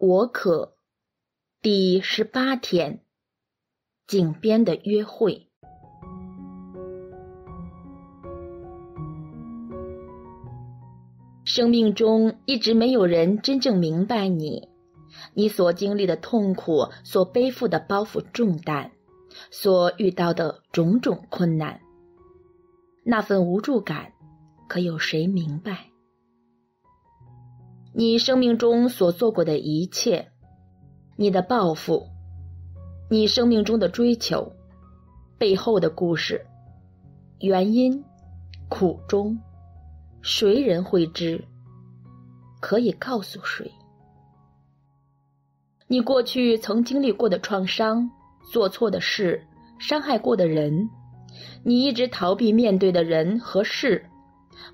我可第十八天，井边的约会。生命中一直没有人真正明白你，你所经历的痛苦，所背负的包袱重担，所遇到的种种困难，那份无助感，可有谁明白？你生命中所做过的一切，你的抱负，你生命中的追求，背后的故事，原因，苦衷，谁人会知？可以告诉谁？你过去曾经历过的创伤，做错的事，伤害过的人，你一直逃避面对的人和事，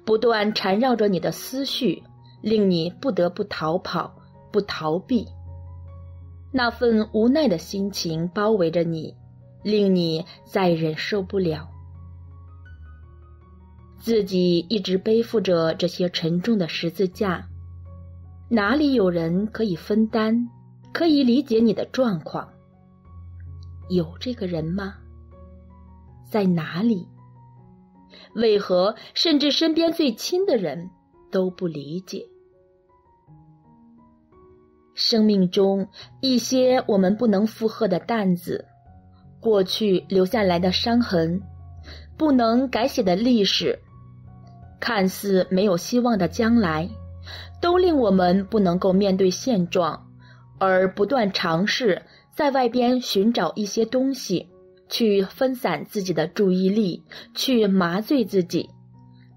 不断缠绕着你的思绪。令你不得不逃跑，不逃避。那份无奈的心情包围着你，令你再忍受不了。自己一直背负着这些沉重的十字架，哪里有人可以分担，可以理解你的状况？有这个人吗？在哪里？为何甚至身边最亲的人都不理解？生命中一些我们不能负荷的担子，过去留下来的伤痕，不能改写的历史，看似没有希望的将来，都令我们不能够面对现状，而不断尝试在外边寻找一些东西，去分散自己的注意力，去麻醉自己，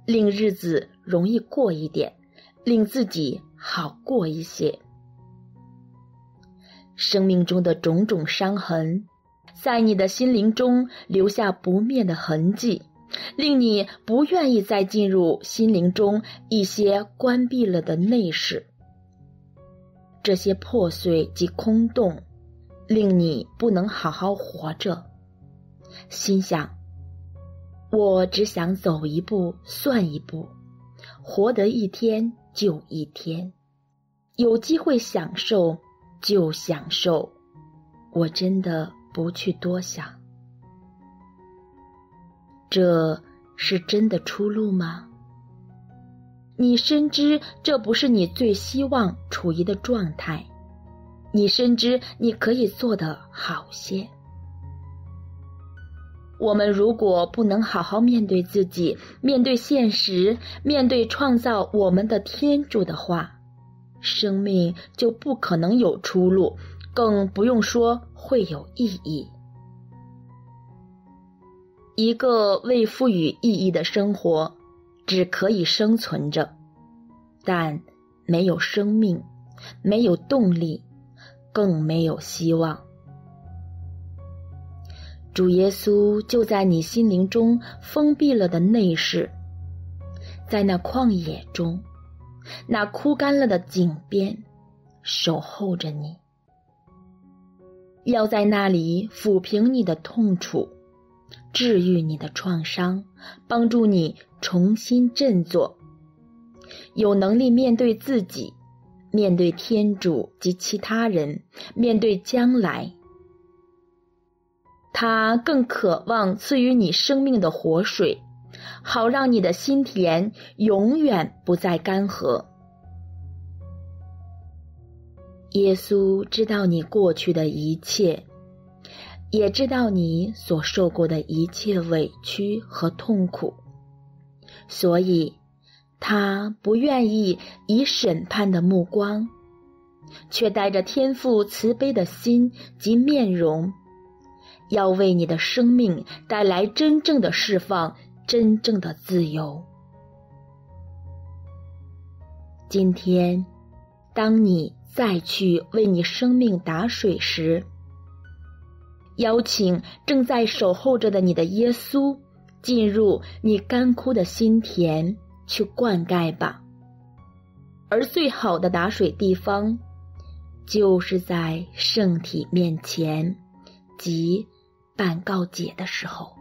令日子容易过一点，令自己好过一些。生命中的种种伤痕，在你的心灵中留下不灭的痕迹，令你不愿意再进入心灵中一些关闭了的内室。这些破碎及空洞，令你不能好好活着。心想：我只想走一步算一步，活得一天就一天，有机会享受。就享受，我真的不去多想，这是真的出路吗？你深知这不是你最希望处于的状态，你深知你可以做得好些。我们如果不能好好面对自己，面对现实，面对创造我们的天主的话。生命就不可能有出路，更不用说会有意义。一个未赋予意义的生活，只可以生存着，但没有生命，没有动力，更没有希望。主耶稣就在你心灵中封闭了的内室，在那旷野中。那枯干了的井边，守候着你，要在那里抚平你的痛楚，治愈你的创伤，帮助你重新振作，有能力面对自己，面对天主及其他人，面对将来。他更渴望赐予你生命的活水。好让你的心田永远不再干涸。耶稣知道你过去的一切，也知道你所受过的一切委屈和痛苦，所以他不愿意以审判的目光，却带着天父慈悲的心及面容，要为你的生命带来真正的释放。真正的自由。今天，当你再去为你生命打水时，邀请正在守候着的你的耶稣进入你干枯的心田去灌溉吧。而最好的打水地方，就是在圣体面前及办告解的时候。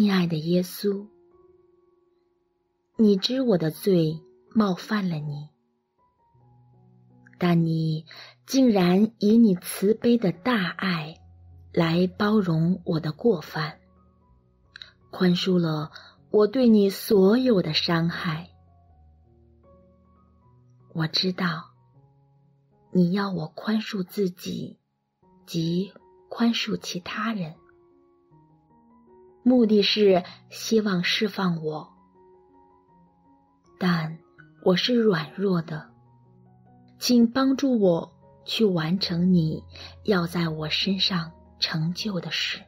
亲爱的耶稣，你知我的罪冒犯了你，但你竟然以你慈悲的大爱来包容我的过犯，宽恕了我对你所有的伤害。我知道，你要我宽恕自己，及宽恕其他人。目的是希望释放我，但我是软弱的，请帮助我去完成你要在我身上成就的事。